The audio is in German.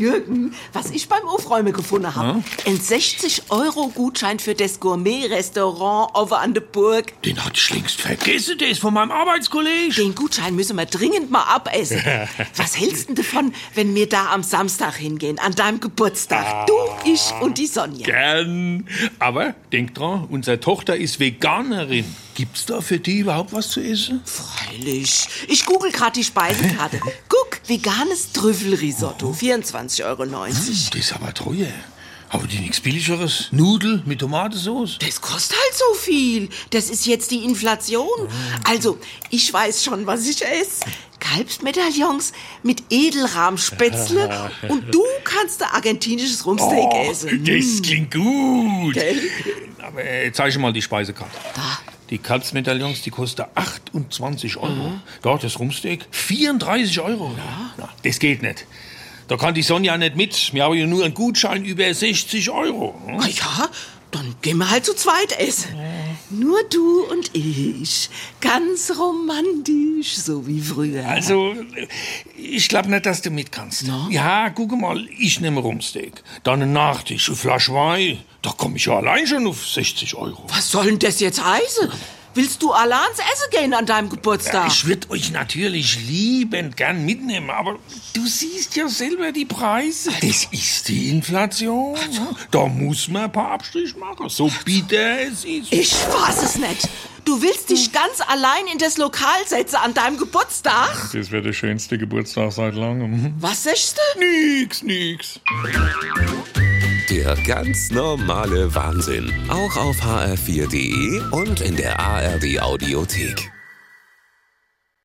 Jürgen, was ich beim Aufräumen gefunden habe. Ein 60-Euro-Gutschein für das Gourmet-Restaurant over an der Burg. Den hatte ich längst vergessen, der ist von meinem Arbeitskollegen. Den Gutschein müssen wir dringend mal abessen. Was hältst du davon, wenn wir da am Samstag hingehen, an deinem Geburtstag? Du, ich und die Sonja. Gern. Aber denk dran, unsere Tochter ist Veganerin. Gibt's da für die überhaupt was zu essen? Freilich. Ich google gerade die Speisekarte. Guck, veganes Trüffelrisotto, 24,90 Euro. Das ist aber teuer. Haben die nichts Billigeres? Nudel mit Tomatensauce? Das kostet halt so viel. Das ist jetzt die Inflation. Also, ich weiß schon, was ich esse. Kalbsmedaillons mit Edelrahmspätzle und du kannst ein argentinisches Rumpsteak Oh, essen. das klingt gut. Gell? Aber äh, zeig mal die Speisekarte. Da. Die Kalbsmedaillons, die kosten 28 Euro. Da, das Rumsteak, 34 Euro. Na, das geht nicht. Da kann die Sonja nicht mit. Wir haben ja nur einen Gutschein über 60 Euro. Ah ja, dann gehen wir halt zu zweit essen. Nur du und ich. Ganz romantisch, so wie früher. Also, ich glaube nicht, dass du mit kannst. Na? Ja, guck mal, ich nehme Rumsteak. Dann ein Nachtisch, eine Flasche Wein. Da komme ich ja allein schon auf 60 Euro. Was soll denn das jetzt heißen? Willst du allein ans Essen gehen an deinem Geburtstag? Ich würde euch natürlich liebend gern mitnehmen, aber du siehst ja selber die Preise. Das ist die Inflation. ne? Da muss man ein paar Abstriche machen, so bitter es ist. Ich weiß es nicht. Du willst dich ganz allein in das Lokal setzen an deinem Geburtstag? Das wäre der schönste Geburtstag seit langem. Was sagst du? Nix, nix. Der ganz normale Wahnsinn. Auch auf hr4.de und in der ARD Audiothek.